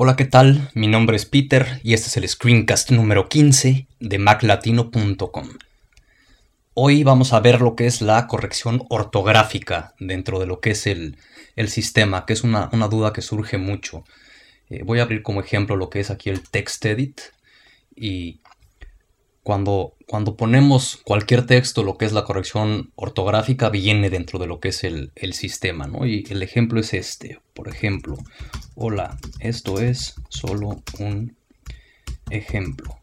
Hola, ¿qué tal? Mi nombre es Peter y este es el screencast número 15 de maclatino.com. Hoy vamos a ver lo que es la corrección ortográfica dentro de lo que es el, sistema, que es una, duda que surge mucho. Eh, voy a abrir como ejemplo lo que es aquí el TextEdit y cuando, cuando ponemos cualquier texto, lo que es la corrección ortográfica viene dentro de lo que es el, sistema, ¿no? Y el ejemplo es este, por ejemplo, hola, esto es solo un ejemplo.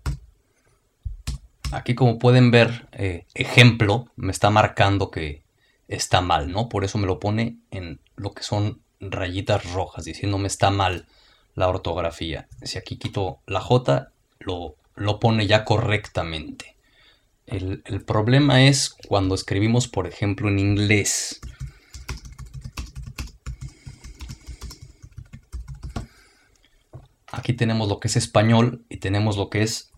Aquí como pueden ver, eh, ejemplo me está marcando que está mal, ¿no? Por eso me lo pone en lo que son rayitas rojas, diciéndome está mal la ortografía. Si aquí quito la J, lo lo pone ya correctamente. El, problema es cuando escribimos, por ejemplo, en inglés. Aquí tenemos lo que es español y tenemos lo que es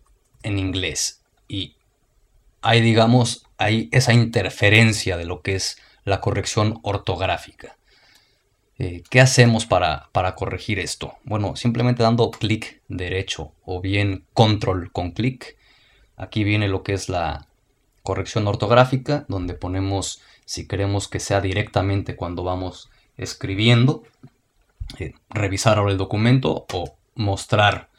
en inglés. Y hay, digamos, hay esa interferencia de lo que es la corrección ortográfica. Eh, ¿Qué hacemos para, corregir esto? Bueno, simplemente dando clic derecho o bien control con clic. Aquí viene lo que es la corrección ortográfica, donde ponemos si queremos que sea directamente cuando vamos escribiendo, eh, revisar ahora el documento o mostrar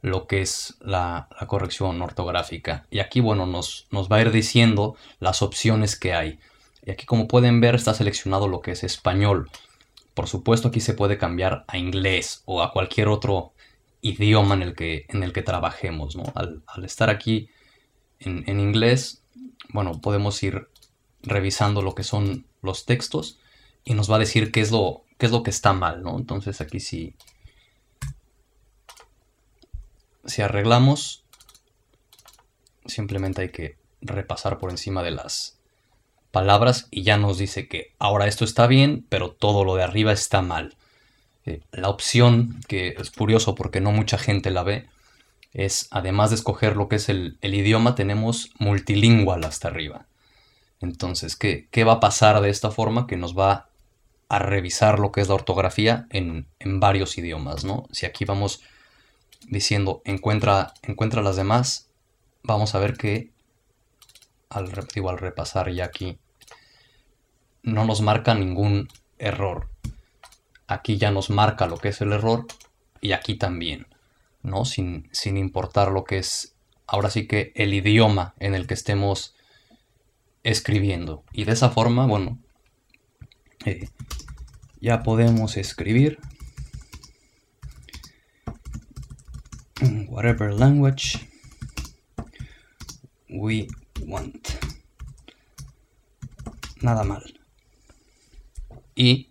lo que es la, corrección ortográfica. Y aquí, bueno, nos, nos va a ir diciendo las opciones que hay. Y aquí, como pueden ver, está seleccionado lo que es español. Por supuesto aquí se puede cambiar a inglés o a cualquier otro idioma en el que, en el que trabajemos. Al, estar aquí en, inglés, bueno, podemos ir revisando lo que son los textos y nos va a decir qué es lo, qué es lo que está mal. ¿no? Entonces aquí si, si arreglamos, simplemente hay que repasar por encima de las palabras y ya nos dice que ahora esto está bien, pero todo lo de arriba está mal. Eh, la opción, que es curioso porque no mucha gente la ve, es además de escoger lo que es el, idioma, tenemos multilingüe hasta arriba. Entonces, ¿qué, ¿qué, va a pasar de esta forma? Que nos va a revisar lo que es la ortografía en, varios idiomas, ¿no? Si aquí vamos diciendo encuentra, encuentra las demás, vamos a ver que al, al repasar ya aquí no nos marca ningún error. Aquí ya nos marca lo que es el error y aquí también, ¿no? Sin, sin importar lo que es ahora sí que el idioma en el que estemos escribiendo. Y de esa forma, bueno, eh, ya podemos escribir whatever language we want. Nada mal. Y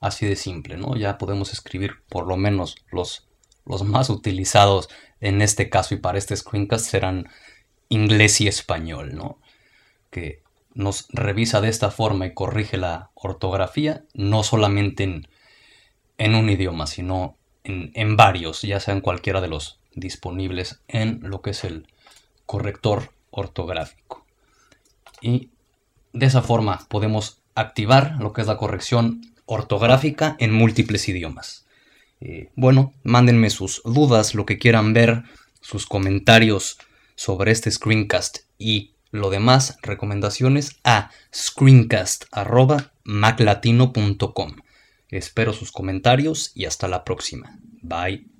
así de simple, ¿no? Ya podemos escribir por lo menos los, los más utilizados en este caso y para este screencast serán inglés y español, ¿no? Que nos revisa de esta forma y corrige la ortografía, no solamente en, en un idioma, sino en, en, varios, ya sean cualquiera de los disponibles en lo que es el corrector ortográfico. Y de esa forma podemos activar lo que es la corrección ortográfica en múltiples idiomas. Eh, bueno, mándenme sus dudas, lo que quieran ver, sus comentarios sobre este screencast y lo demás, recomendaciones a screencast.maclatino.com. Espero sus comentarios y hasta la próxima. Bye.